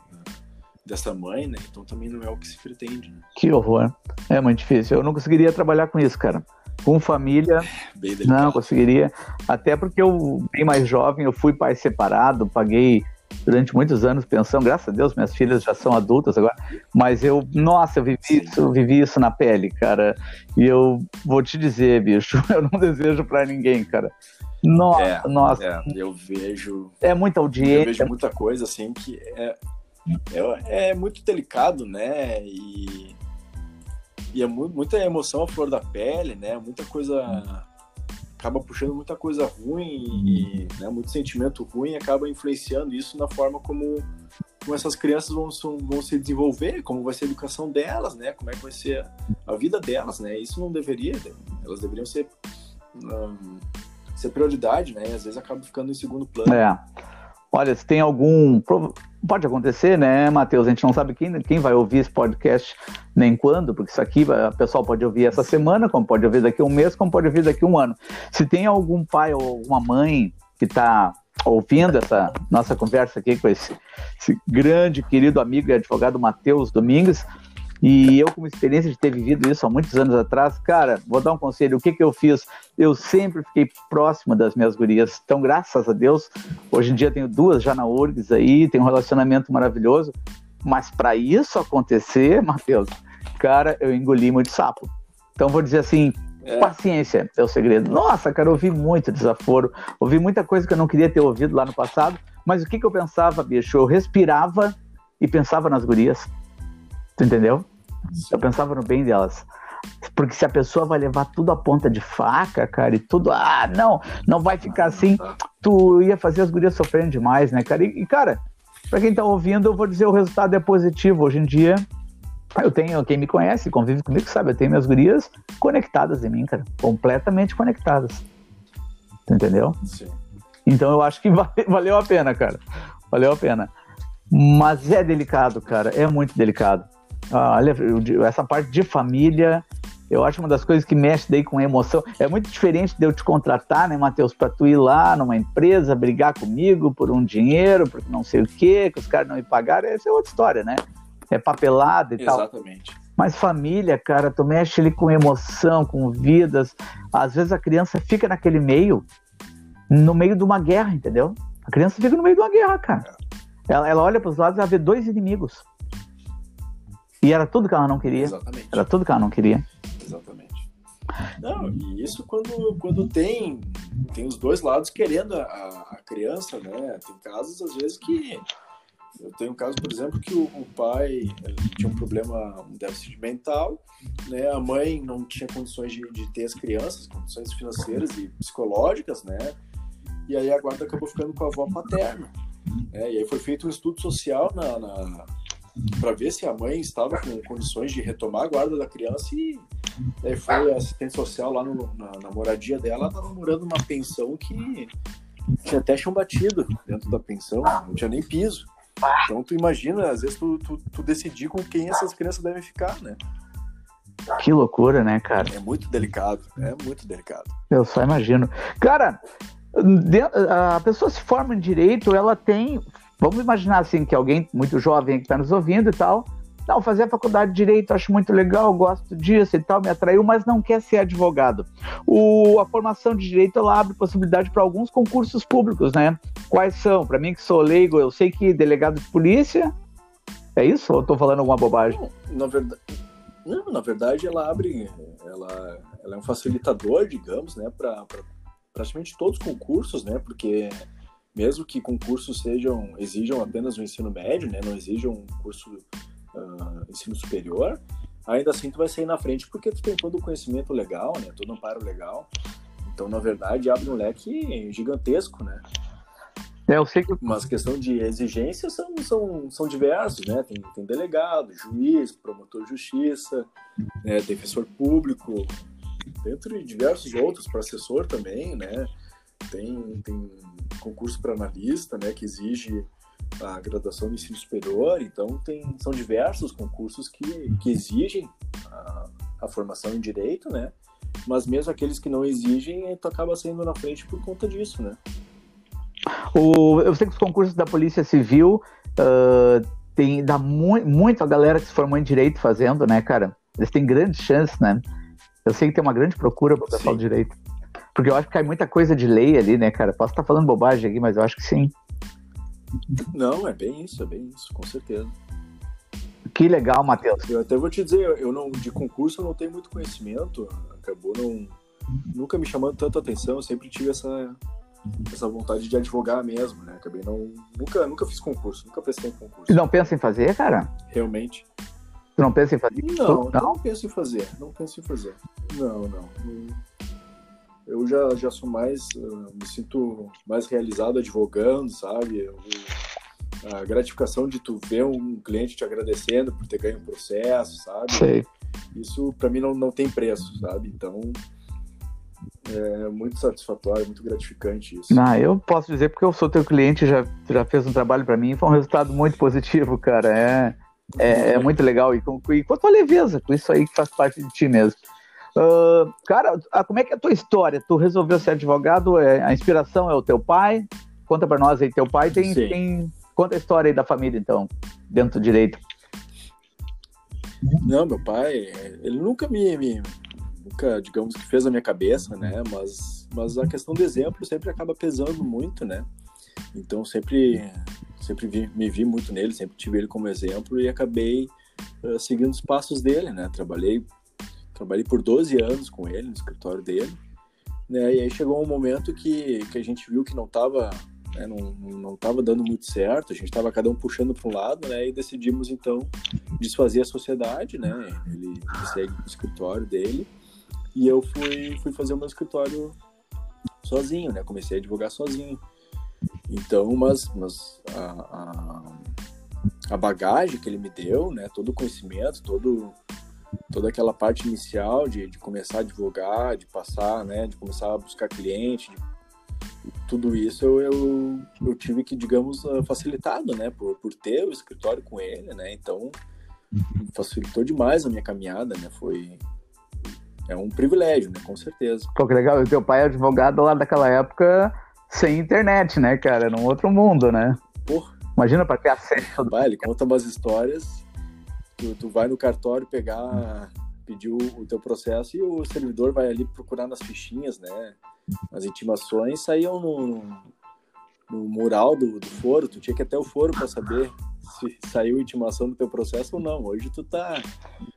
dessa mãe, né? Então também não é o que se pretende. Né? Que horror. É muito difícil. Eu não conseguiria trabalhar com isso, cara. Com família, não conseguiria. Até porque eu, bem mais jovem, eu fui pai separado, paguei durante muitos anos pensão. Graças a Deus, minhas filhas já são adultas agora. Mas eu, nossa, eu vivi isso, vivi isso na pele, cara. E eu vou te dizer, bicho, eu não desejo para ninguém, cara. Nossa, é, nossa. É, eu vejo. É muita audiência. Eu vejo muita coisa assim que é, é, é muito delicado, né? E, e é mu muita emoção à flor da pele, né? Muita coisa. Acaba puxando muita coisa ruim e né, muito sentimento ruim acaba influenciando isso na forma como, como essas crianças vão, vão se desenvolver, como vai ser a educação delas, né? Como é que vai ser a vida delas, né? Isso não deveria, elas deveriam ser um, ser prioridade, né? E às vezes acaba ficando em segundo plano. É. Olha, se tem algum. Pode acontecer, né, Matheus? A gente não sabe quem, quem vai ouvir esse podcast nem quando, porque isso aqui o pessoal pode ouvir essa semana, como pode ouvir daqui a um mês, como pode ouvir daqui a um ano. Se tem algum pai ou alguma mãe que está ouvindo essa nossa conversa aqui com esse, esse grande, querido amigo e advogado Matheus Domingues, e eu, com experiência de ter vivido isso há muitos anos atrás, cara, vou dar um conselho. O que, que eu fiz? Eu sempre fiquei próximo das minhas gurias. Então, graças a Deus, hoje em dia tenho duas já na URGS aí, tenho um relacionamento maravilhoso. Mas para isso acontecer, Matheus, cara, eu engoli muito sapo. Então vou dizer assim, é. paciência é o segredo. Nossa, cara, eu ouvi muito desaforo, ouvi muita coisa que eu não queria ter ouvido lá no passado, mas o que, que eu pensava, bicho? Eu respirava e pensava nas gurias. Tu entendeu? Eu pensava no bem delas. Porque se a pessoa vai levar tudo a ponta de faca, cara, e tudo, ah, não, não vai ficar assim, tu ia fazer as gurias sofrendo demais, né, cara? E, cara, pra quem tá ouvindo, eu vou dizer o resultado é positivo. Hoje em dia, eu tenho, quem me conhece, convive comigo, sabe, eu tenho minhas gurias conectadas em mim, cara, completamente conectadas. Entendeu? Sim. Então eu acho que valeu a pena, cara. Valeu a pena. Mas é delicado, cara, é muito delicado. Ah, olha, essa parte de família, eu acho uma das coisas que mexe daí com emoção. É muito diferente de eu te contratar, né, Matheus, para tu ir lá numa empresa, brigar comigo por um dinheiro, por não sei o quê, que os caras não me pagaram, essa é outra história, né? É papelada e Exatamente. tal. Exatamente. Mas família, cara, tu mexe ali com emoção, com vidas. Às vezes a criança fica naquele meio, no meio de uma guerra, entendeu? A criança fica no meio de uma guerra, cara. Ela, ela olha para os lados e ela vê dois inimigos. E era tudo que ela não queria. Exatamente. Era tudo que ela não queria. Exatamente. Não, e isso quando, quando tem, tem os dois lados querendo a, a criança, né? Tem casos, às vezes, que. Eu tenho um caso, por exemplo, que o, o pai tinha um problema, um déficit mental, né? A mãe não tinha condições de, de ter as crianças, condições financeiras e psicológicas, né? E aí a guarda acabou ficando com a avó paterna. Né? E aí foi feito um estudo social na, na para ver se a mãe estava com condições de retomar a guarda da criança e aí foi a assistente social lá no, na, na, moradia dela, estava morando numa pensão que tinha até chão batido dentro da pensão, não tinha nem piso. Então tu imagina, às vezes tu, tu, tu decidir com quem essas crianças devem ficar, né? Que loucura, né, cara? É muito delicado, é muito delicado. Eu só imagino. Cara, a pessoa se forma em direito, ela tem Vamos imaginar assim que alguém muito jovem que está nos ouvindo e tal, não, fazer a faculdade de direito, acho muito legal, gosto disso e tal, me atraiu, mas não quer ser advogado. O, a formação de direito ela abre possibilidade para alguns concursos públicos, né? Quais são? Para mim que sou leigo, eu sei que delegado de polícia. É isso? Ou estou falando alguma bobagem? Na verdade, não, na verdade ela abre, ela, ela é um facilitador, digamos, né, para praticamente todos os concursos, né? Porque mesmo que concursos sejam exijam apenas o ensino médio, né, não exijam um curso uh, ensino superior, ainda assim tu vai sair na frente porque tu tem todo o conhecimento legal, né, todo o amparo legal. Então, na verdade, abre um leque gigantesco, né? É, eu sei que... Mas questão de exigências são, são, são diversos, né? Tem, tem delegado, juiz, promotor de justiça, né? defensor público, dentre diversos outros, para assessor também, né? Tem, tem concurso para analista, né, que exige a graduação do ensino superior, então tem, são diversos concursos que, que exigem a, a formação em direito, né, mas mesmo aqueles que não exigem, tu acaba saindo na frente por conta disso, né. O, eu sei que os concursos da Polícia Civil uh, tem dá mu muito a galera que se formou em direito fazendo, né, cara? Eles têm grandes chances, né? Eu sei que tem uma grande procura para o pessoal de direito. Porque eu acho que cai muita coisa de lei ali, né, cara? Posso estar falando bobagem aqui, mas eu acho que sim. Não, é bem isso, é bem isso, com certeza. Que legal, Matheus. Eu até vou te dizer, eu não de concurso eu não tenho muito conhecimento, acabou não nunca me chamando tanta atenção, eu sempre tive essa essa vontade de advogar mesmo, né? Acabei não nunca nunca fiz concurso, nunca prestei concurso. E não pensa em fazer, cara? Realmente. Tu não pensa em fazer? Não, não, não penso em fazer, não penso em fazer. Não, não. não eu já, já sou mais, uh, me sinto mais realizado advogando, sabe? a gratificação de tu ver um cliente te agradecendo por ter ganho um processo, sabe? Sei. Isso para mim não, não tem preço, sabe? Então é muito satisfatório, muito gratificante isso. Ah, eu posso dizer porque eu sou teu cliente, já já fez um trabalho para mim, foi um resultado muito positivo, cara. É é, é muito legal e com, e com a tua leveza, com isso aí que faz parte de ti mesmo. Uh, cara, ah, como é que é a tua história? Tu resolveu ser advogado? É, a inspiração é o teu pai? Conta para nós aí, teu pai tem, tem, Conta a história aí da família, então, dentro do direito. Não, meu pai, ele nunca me, me, nunca, digamos que fez a minha cabeça, né? Mas, mas a questão do exemplo sempre acaba pesando muito, né? Então sempre, sempre vi, me vi muito nele, sempre tive ele como exemplo e acabei uh, seguindo os passos dele, né? Trabalhei, trabalhei por 12 anos com ele no escritório dele, né? E aí chegou um momento que, que a gente viu que não estava né, não, não estava dando muito certo, a gente estava cada um puxando para um lado, né, e decidimos então desfazer a sociedade, né, ele, ele segue o escritório dele, e eu fui, fui fazer o meu escritório sozinho, né, comecei a advogar sozinho. Então, mas, mas a, a, a bagagem que ele me deu, né, todo o conhecimento, todo toda aquela parte inicial de, de começar a advogar, de passar, né, de começar a buscar cliente, de tudo isso eu, eu, eu, tive que, digamos, ah, facilitado, né? Por, por ter o escritório com ele, né? Então, facilitou demais a minha caminhada, né? Foi... É um privilégio, né? Com certeza. Pô, que legal. O teu pai é advogado lá daquela época sem internet, né, cara? Era um outro mundo, né? Porra. Imagina para ter acesso. Vai, ele conta umas histórias. Tu, tu vai no cartório pegar, pedir o, o teu processo e o servidor vai ali procurar nas fichinhas, né? As intimações saíam no, no mural do, do, foro, tu tinha que ir até o foro para saber se saiu intimação do teu processo ou não. Hoje tu tá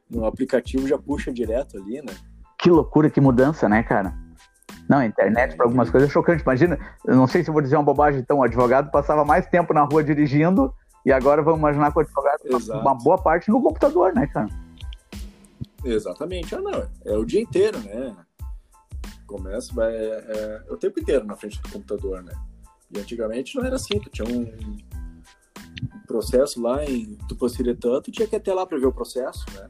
no aplicativo já puxa direto ali, né? Que loucura, que mudança, né, cara? Não, a internet é, para algumas coisas é chocante. Imagina, eu não sei se eu vou dizer uma bobagem, então, o advogado passava mais tempo na rua dirigindo e agora vamos imaginar que o advogado Exato. uma boa parte no computador, né, cara? Exatamente. Ah, não, é o dia inteiro, né? começa, vai é, é, o tempo inteiro na frente do computador, né? E antigamente não era assim, tu tinha um, processo lá em Tupanciretã, tu tinha que ir até lá para ver o processo, né?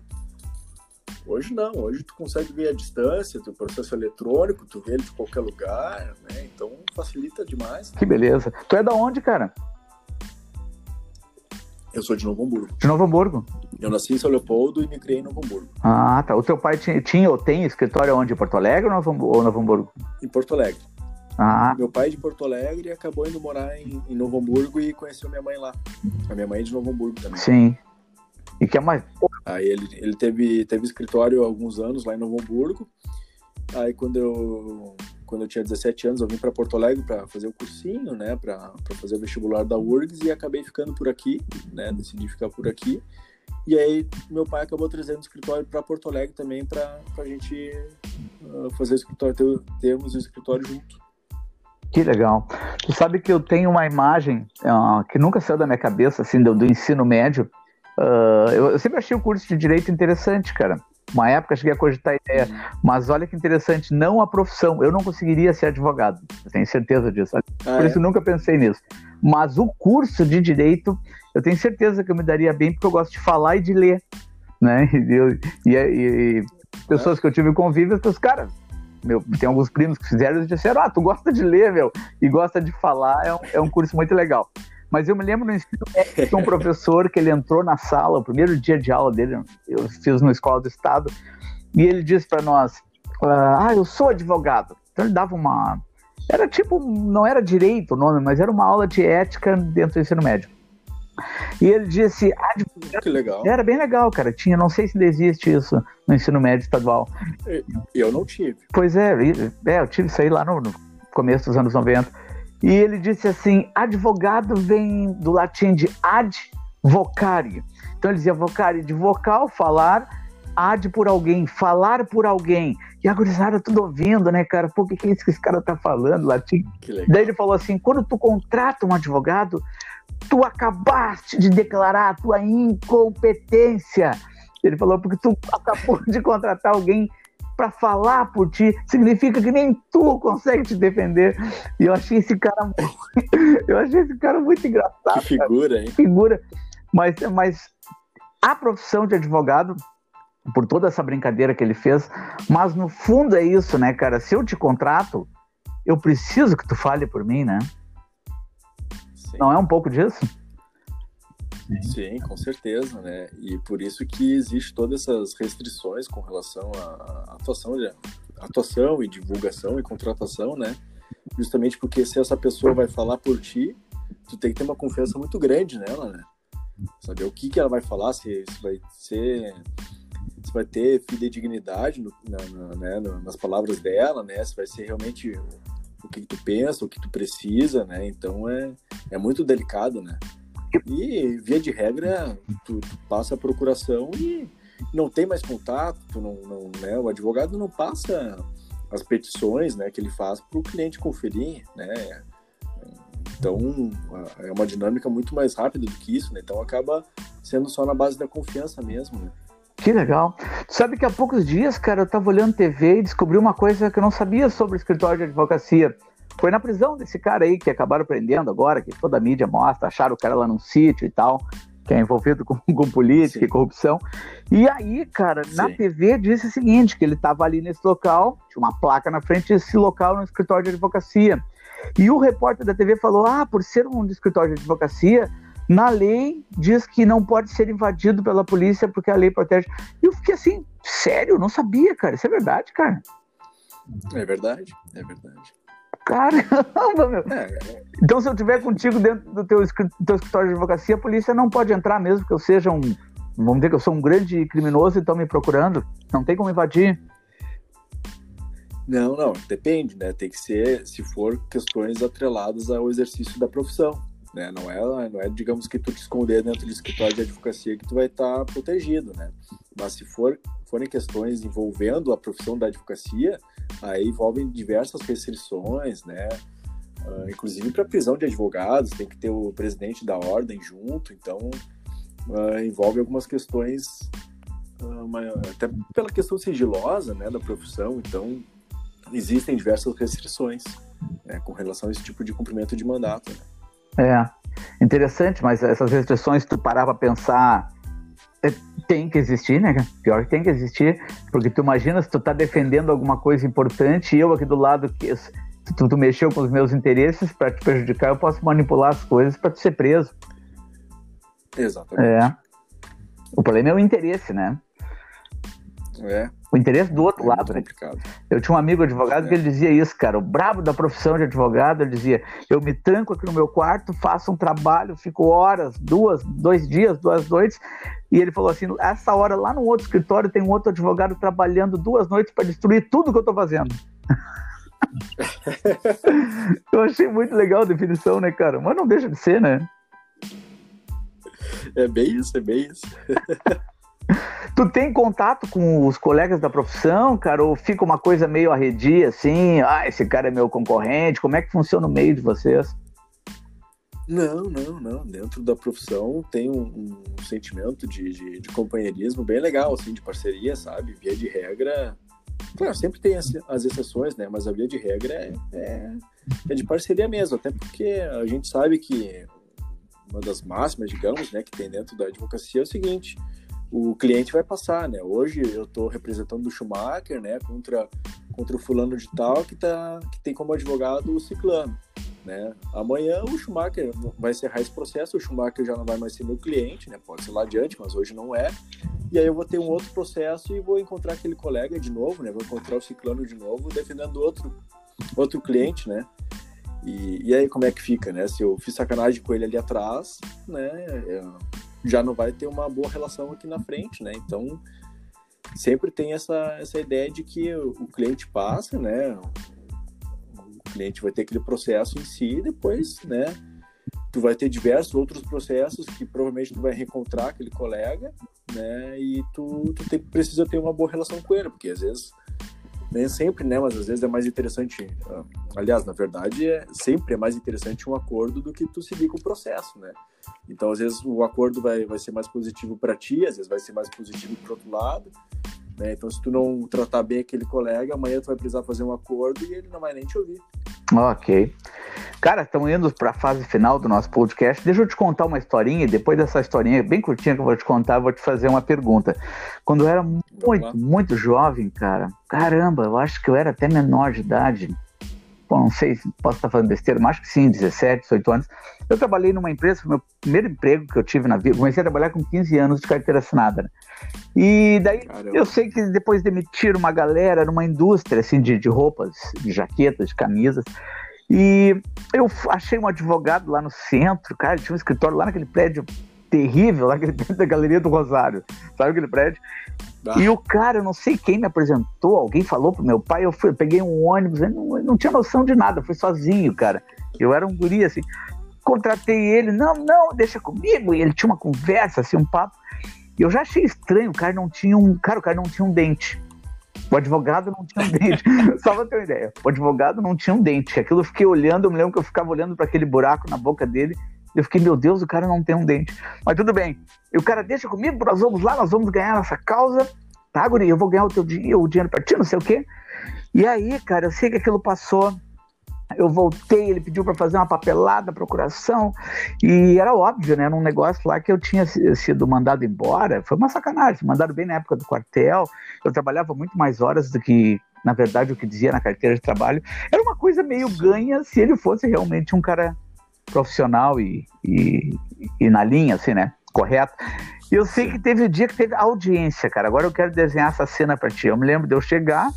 Hoje não, hoje tu consegue ver a distância, o processo eletrônico, tu vê ele de qualquer lugar, né? Então facilita demais. Que beleza. Tu é da onde, cara? Eu sou de Novo Hamburgo. De Novo Hamburgo? Eu nasci em São Leopoldo e me criei em Novo Hamburgo. Ah, tá. O teu pai tinha, tinha ou tem escritório onde? Em Porto Alegre ou Novo, ou Novo Hamburgo? Em Porto Alegre. Ah. Meu pai é de Porto Alegre acabou indo morar em, em, Novo Hamburgo e conheceu minha mãe lá. A minha mãe é de Novo Hamburgo também. Sim. E que é mais. Aí ele, ele teve, teve escritório há alguns anos lá em Novo Hamburgo. Aí quando eu quando eu tinha 17 anos, eu vim para Porto Alegre para fazer o cursinho, né, para fazer o vestibular da URGS e acabei ficando por aqui, né, decidi ficar por aqui. E aí meu pai acabou trazendo o escritório para Porto Alegre também para a gente uh, fazer o escritório, ter, termos o escritório junto. Que legal. Tu sabe que eu tenho uma imagem uh, que nunca saiu da minha cabeça, assim, do, do ensino médio. Uh, eu, eu sempre achei o curso de Direito interessante, cara. Uma época cheguei a cogitar a ideia, mas olha que interessante, não a profissão. Eu não conseguiria ser advogado, eu tenho certeza disso. Ah, Por é? isso nunca pensei nisso. Mas o curso de direito, eu tenho certeza que eu me daria bem, porque eu gosto de falar e de ler. Né? E, eu, e, e pessoas é. que eu tive convívio, os caras, meu, tem alguns primos que fizeram e disseram: Ah, tu gosta de ler, meu, e gosta de falar, é um, é um curso muito legal. Mas eu me lembro no ensino médio um professor que ele entrou na sala, o primeiro dia de aula dele, eu fiz na escola do estado, e ele disse para nós: Ah, eu sou advogado. Então ele dava uma. Era tipo, não era direito o nome, mas era uma aula de ética dentro do ensino médio. E ele disse: advogado. Que legal. Era bem legal, cara. Tinha, não sei se ainda existe isso no ensino médio estadual. Eu não tive. Pois é, é eu tive isso aí lá no, no começo dos anos 90. E ele disse assim: advogado vem do latim de ad vocare. Então ele dizia vocare de vocal, falar, ad por alguém, falar por alguém. E a gurizada tudo ouvindo, né, cara? Pô, o que, que é isso que esse cara tá falando, latim? Daí ele falou assim: quando tu contrata um advogado, tu acabaste de declarar a tua incompetência. Ele falou, porque tu acabou de contratar alguém para falar por ti, significa que nem tu consegue te defender. E eu achei esse cara eu achei esse cara muito engraçado. Que figura, cara. hein? Figura. Mas, mas a profissão de advogado, por toda essa brincadeira que ele fez, mas no fundo é isso, né, cara? Se eu te contrato, eu preciso que tu fale por mim, né? Sim. Não é um pouco disso? Sim, com certeza, né? E por isso que existe todas essas restrições com relação à atuação, de, atuação e divulgação e contratação, né? Justamente porque se essa pessoa vai falar por ti, tu tem que ter uma confiança muito grande nela, né? Saber o que, que ela vai falar, se, se vai ser se vai ter fidedignidade no, na, na, né, nas palavras dela, né? Se vai ser realmente o que tu pensa, o que tu precisa, né? Então é, é muito delicado, né? E, via de regra, tu, passa a procuração e não tem mais contato, não, não, né? o advogado não passa as petições né, que ele faz para o cliente conferir, né? Então, é uma dinâmica muito mais rápida do que isso, né? Então, acaba sendo só na base da confiança mesmo, né? Que legal. Sabe que há poucos dias, cara, eu estava olhando TV e descobri uma coisa que eu não sabia sobre o escritório de advocacia. Foi na prisão desse cara aí que acabaram prendendo agora, que toda a mídia mostra, acharam o cara lá num sítio e tal, que é envolvido com, com política Sim. e corrupção. E aí, cara, Sim. na TV disse o seguinte, que ele estava ali nesse local, tinha uma placa na frente desse local no escritório de advocacia. E o repórter da TV falou: ah, por ser um escritório de advocacia, na lei diz que não pode ser invadido pela polícia porque a lei protege. E eu fiquei assim, sério, não sabia, cara. Isso é verdade, cara. É verdade, é verdade. Caramba, meu. É, é. Então, se eu estiver contigo dentro do teu, teu escritório de advocacia, a polícia não pode entrar mesmo que eu seja um. Vamos dizer que eu sou um grande criminoso e estão me procurando. Não tem como invadir. Não, não, depende, né? Tem que ser, se for questões atreladas ao exercício da profissão, né? Não é, não é, digamos que tu te esconder dentro do escritório de advocacia que tu vai estar tá protegido, né? Mas se for forem questões envolvendo a profissão da advocacia, aí envolvem diversas restrições, né? Uh, inclusive para prisão de advogados, tem que ter o presidente da ordem junto, então uh, envolve algumas questões, uh, até pela questão sigilosa né, da profissão, então existem diversas restrições né, com relação a esse tipo de cumprimento de mandato. Né? É, interessante, mas essas restrições, tu parar para pensar, é, tem que existir, né? Pior que tem que existir, porque tu imagina se tu tá defendendo alguma coisa importante e eu aqui do lado, que se tu, tu mexeu com os meus interesses para te prejudicar, eu posso manipular as coisas para tu ser preso. Exatamente. É. O problema é o interesse, né? É. O interesse do outro é lado, né? Eu tinha um amigo advogado é. que ele dizia isso, cara. O brabo da profissão de advogado, ele dizia: eu me tranco aqui no meu quarto, faço um trabalho, fico horas, duas, dois dias, duas noites. E ele falou assim: essa hora lá no outro escritório tem um outro advogado trabalhando duas noites para destruir tudo que eu estou fazendo. eu achei muito legal a definição, né, cara? Mas não deixa de ser, né? É bem isso, é bem isso. Tu tem contato com os colegas da profissão, cara? Ou fica uma coisa meio arredia, assim? Ah, esse cara é meu concorrente. Como é que funciona o meio de vocês? Não, não, não. Dentro da profissão tem um, um sentimento de, de, de, companheirismo bem legal, assim, de parceria, sabe? Via de regra. Claro, sempre tem as, as exceções, né? Mas a via de regra é, é, é de parceria mesmo, até porque a gente sabe que uma das máximas, digamos, né, que tem dentro da advocacia é o seguinte: o cliente vai passar, né? Hoje eu estou representando o Schumacher, né, contra contra o fulano de tal que tá que tem como advogado o ciclano, né? Amanhã o Schumacher vai encerrar esse processo, o Schumacher já não vai mais ser meu cliente, né? Pode ser lá adiante, mas hoje não é. E aí eu vou ter um outro processo e vou encontrar aquele colega de novo, né? Vou encontrar o ciclano de novo defendendo outro outro cliente, né? E, e aí como é que fica, né? Se eu fiz sacanagem com ele ali atrás, né? Já não vai ter uma boa relação aqui na frente, né? Então, sempre tem essa, essa ideia de que o, cliente passa, né? O cliente vai ter aquele processo em si e depois, né? Tu vai ter diversos outros processos que provavelmente tu vai reencontrar aquele colega, né? E tu, tu tem, precisa ter uma boa relação com ele, porque às vezes nem sempre, né? Mas às vezes é mais interessante. Ah, aliás, na verdade, é sempre é mais interessante um acordo do que tu seguir com o processo, né? Então, às vezes o acordo vai, vai ser mais positivo para ti, às vezes vai ser mais positivo para outro lado. Né? Então, se tu não tratar bem aquele colega, amanhã tu vai precisar fazer um acordo e ele não vai nem te ouvir. Ok. Cara, estamos indo para a fase final do nosso podcast. Deixa eu te contar uma historinha, e depois dessa historinha bem curtinha que eu vou te contar, eu vou te fazer uma pergunta. Quando eu era muito, muito jovem, cara, caramba, eu acho que eu era até menor de idade. Bom, não sei se posso estar falando besteira, mas acho que sim, 17, 18 anos. Eu trabalhei numa empresa, foi meu primeiro emprego que eu tive na vida. Comecei a trabalhar com 15 anos de carteira assinada. Né? E daí Caramba. eu sei que depois demitiram uma galera numa indústria assim, de, de roupas, de jaquetas, de camisas. E eu achei um advogado lá no centro, cara, tinha um escritório lá naquele prédio terrível, lá prédio da Galeria do Rosário, sabe aquele prédio? Ah. E o cara, eu não sei quem me apresentou, alguém falou pro meu pai, eu, fui, eu peguei um ônibus, eu não, eu não tinha noção de nada, fui sozinho, cara. Eu era um guri, assim. contratei ele, não, não, deixa comigo. E ele tinha uma conversa, assim, um papo. E eu já achei estranho, o cara não tinha um. Cara, o cara não tinha um dente. O advogado não tinha um dente. Só pra ter uma ideia. O advogado não tinha um dente. Aquilo eu fiquei olhando, eu me lembro que eu ficava olhando para aquele buraco na boca dele. Eu fiquei, meu Deus, o cara não tem um dente. Mas tudo bem. E o cara deixa comigo, nós vamos lá, nós vamos ganhar nossa causa. Tá, Guri, eu vou ganhar o teu dinheiro, o dinheiro pra ti, não sei o quê. E aí, cara, eu sei que aquilo passou eu voltei, ele pediu para fazer uma papelada, procuração, e era óbvio, né? Num negócio lá que eu tinha sido mandado embora, foi uma sacanagem, mandaram bem na época do quartel, eu trabalhava muito mais horas do que, na verdade, o que dizia na carteira de trabalho. Era uma coisa meio ganha se ele fosse realmente um cara profissional e, e, e na linha, assim, né? Correto. E eu sei que teve o um dia que teve audiência, cara. Agora eu quero desenhar essa cena para ti. Eu me lembro de eu chegar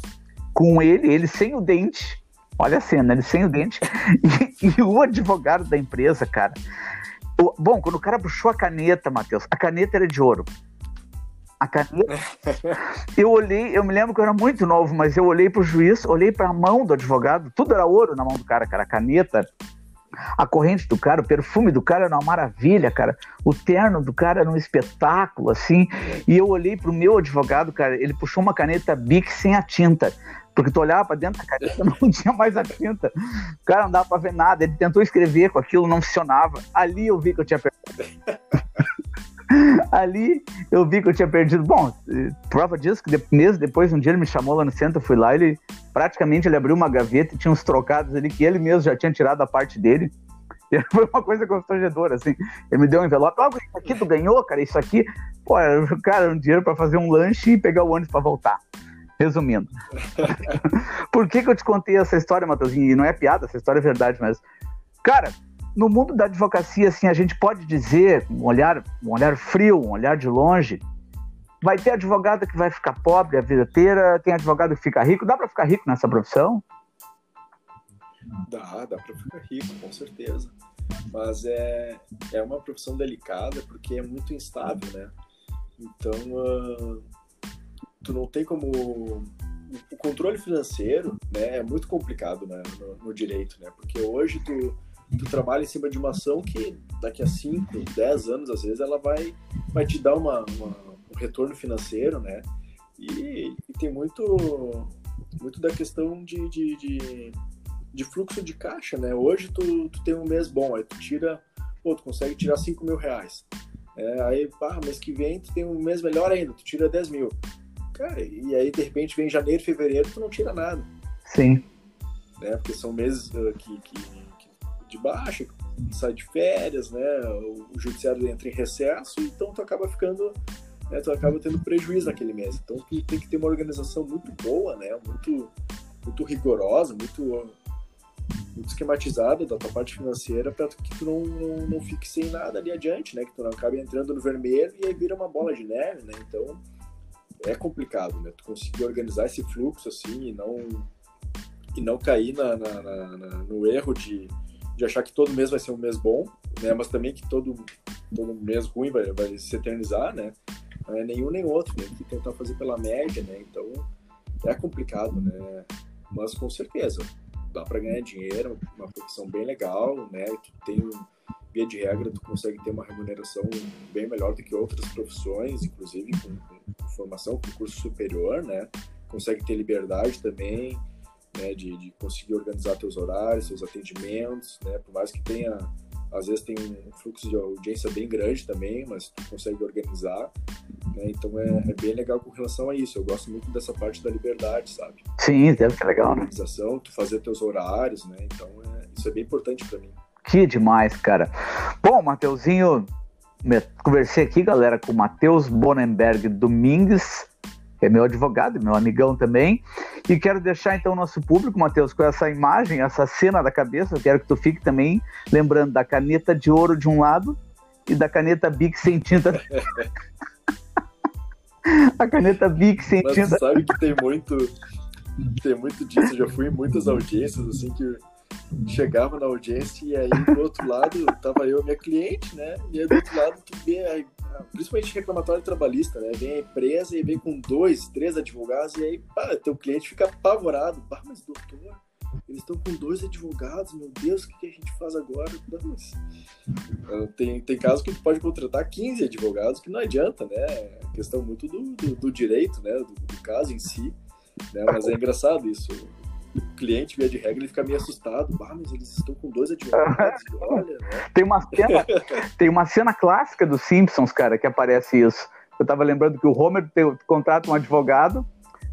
com ele, ele sem o dente, Olha a cena, ele sem o dente e, e o advogado da empresa, cara. O, bom, quando o cara puxou a caneta, Matheus, a caneta era de ouro. A caneta. eu olhei, eu me lembro que eu era muito novo, mas eu olhei pro juiz, olhei para a mão do advogado, tudo era ouro na mão do cara, cara. A caneta, a corrente do cara, o perfume do cara era uma maravilha, cara. O terno do cara era um espetáculo, assim. E eu olhei pro meu advogado, cara, ele puxou uma caneta Bic sem a tinta. Porque tu olhava para dentro da caneta, não tinha mais a tinta. O cara não dava para ver nada. Ele tentou escrever com aquilo, não funcionava. Ali eu vi que eu tinha perdido. Ali eu vi que eu tinha perdido. Bom, prova disso que meses depois, um dia ele me chamou lá no centro, eu fui lá, ele praticamente ele abriu uma gaveta e tinha uns trocados ali que ele mesmo já tinha tirado da parte dele. E foi uma coisa constrangedora, assim. Ele me deu um envelope, ah, isso aqui tu ganhou, cara, isso aqui. Pô, cara, um dinheiro para fazer um lanche e pegar o ônibus para voltar. Resumindo. Por que, que eu te contei essa história, Matheusinho? E não é piada, essa história é verdade, mas. Cara, no mundo da advocacia, assim, a gente pode dizer, um olhar, um olhar frio, um olhar de longe, vai ter advogado que vai ficar pobre a vida inteira, tem advogado que fica rico. Dá para ficar rico nessa profissão? Dá, dá para ficar rico, com certeza. Mas é, é uma profissão delicada porque é muito instável, né? Então, uh, tu não tem como o controle financeiro né, é muito complicado né, no, no, direito, né? Porque hoje tu, tu trabalha em cima de uma ação que daqui a 5, 10 anos, às vezes, ela vai, vai te dar uma, uma um retorno financeiro, né? E, e, tem muito, muito da questão de, de, de, de, fluxo de caixa, né? Hoje tu, tu tem um mês bom, aí tu tira, pô, tu consegue tirar 5 mil reais. É, aí, pá, mês que vem tu tem um mês melhor ainda, tu tira 10 mil. Cara, e aí de repente vem janeiro, fevereiro, tu não tira nada. Sim. Né? Porque são meses uh, que, que, que, de baixa, sai de férias, né? O, o, judiciário entra em recesso, então tu acaba ficando, né? tu acaba tendo prejuízo naquele mês. Então tu tem que ter uma organização muito boa, né? Muito, muito rigorosa, muito, muito esquematizada da tua parte financeira para que tu não, não, não fique sem nada ali adiante, né? Que tu não acabe entrando no vermelho e aí vira uma bola de neve, né? Então é complicado, né? Tu conseguir organizar esse fluxo assim e não e não cair na, na, na, no erro de, de achar que todo mês vai ser um mês bom, né? Mas também que todo todo mês ruim vai, vai se eternizar, né? É nenhum nem outro, tem que tentar fazer pela média, né? Então é complicado, né? Mas com certeza dá para ganhar dinheiro, uma profissão bem legal, né? Tu tem via de regra, tu consegue ter uma remuneração bem melhor do que outras profissões, inclusive com, com formação, com curso superior, né? Consegue ter liberdade também, né? De, de, conseguir organizar teus horários, seus atendimentos, né? Por mais que tenha, às vezes tem um fluxo de audiência bem grande também, mas tu consegue organizar, né? Então é, é bem legal com relação a isso. Eu gosto muito dessa parte da liberdade, sabe? Sim, deve ser legal, né? Organização, tu fazer teus horários, né? Então é, isso é bem importante para mim. Que demais, cara. Bom, Mateuzinho, conversei aqui, galera, com o Matheus Bonenberg Domingues, que é meu advogado, meu amigão também. E quero deixar então o nosso público, Matheus, com essa imagem, essa cena da cabeça. Eu quero que tu fique também lembrando da caneta de ouro de um lado e da caneta Bic sem tinta. a caneta Bic sem Mas tinta. sabe que tem muito, tem muito disso. Eu já fui em muitas audiências assim que chegava na audiência e aí do outro lado tava eu, minha cliente, né? E aí do outro lado tu vê, principalmente reclamatório trabalhista, né? Vem a empresa e vem com dois, três advogados e aí, pá, teu cliente fica apavorado. Pá, mas doutor, eles estão com dois advogados, meu Deus, o que, que a gente faz agora? Não, mas, uh, tem, tem casos que pode contratar 15 advogados, que não adianta, né? É questão muito do, do, do direito, né? Do, do, caso em si. Né? Mas é engraçado isso. O cliente, via de regra, ele fica meio assustado. Ah, mas eles estão com dois advogados, olha, né? Tem uma cena, tem uma cena clássica dos Simpsons, cara, que aparece isso. Eu tava lembrando que o Homer tem, contrata um advogado,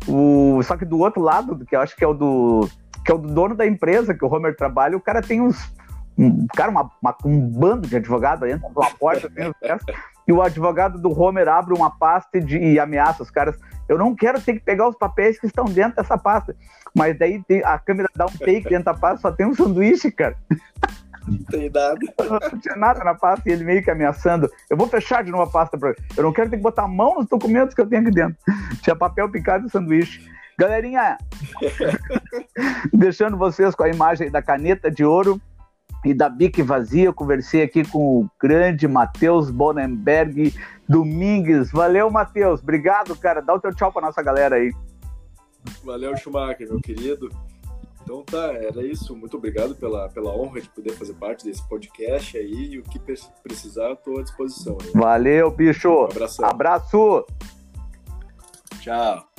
o, só que do outro lado, que eu acho que é o do que é o dono da empresa que o Homer trabalha, o cara tem uns. Um, cara, uma, uma, um bando de advogado entra pela porta, tem e o advogado do Homer abre uma pasta de, e ameaça os caras. Eu não quero ter que pegar os papéis que estão dentro dessa pasta. Mas daí tem, a câmera dá um take dentro da pasta, só tem um sanduíche, cara. Não tem nada. Não tinha nada na pasta e ele meio que ameaçando. Eu vou fechar de novo a pasta pra Eu não quero ter que botar a mão nos documentos que eu tenho aqui dentro. Tinha papel picado e sanduíche. Galerinha, deixando vocês com a imagem da caneta de ouro e da bique vazia, eu conversei aqui com o grande Matheus Bonenberg Domingues. Valeu, Matheus. Obrigado, cara. Dá o teu tchau pra nossa galera aí. Valeu, Schumacher, meu querido. Então tá, era isso. Muito obrigado pela, pela honra de poder fazer parte desse podcast aí. E o que precisar, estou à disposição. Valeu, bicho. Um. Abraço. Tchau.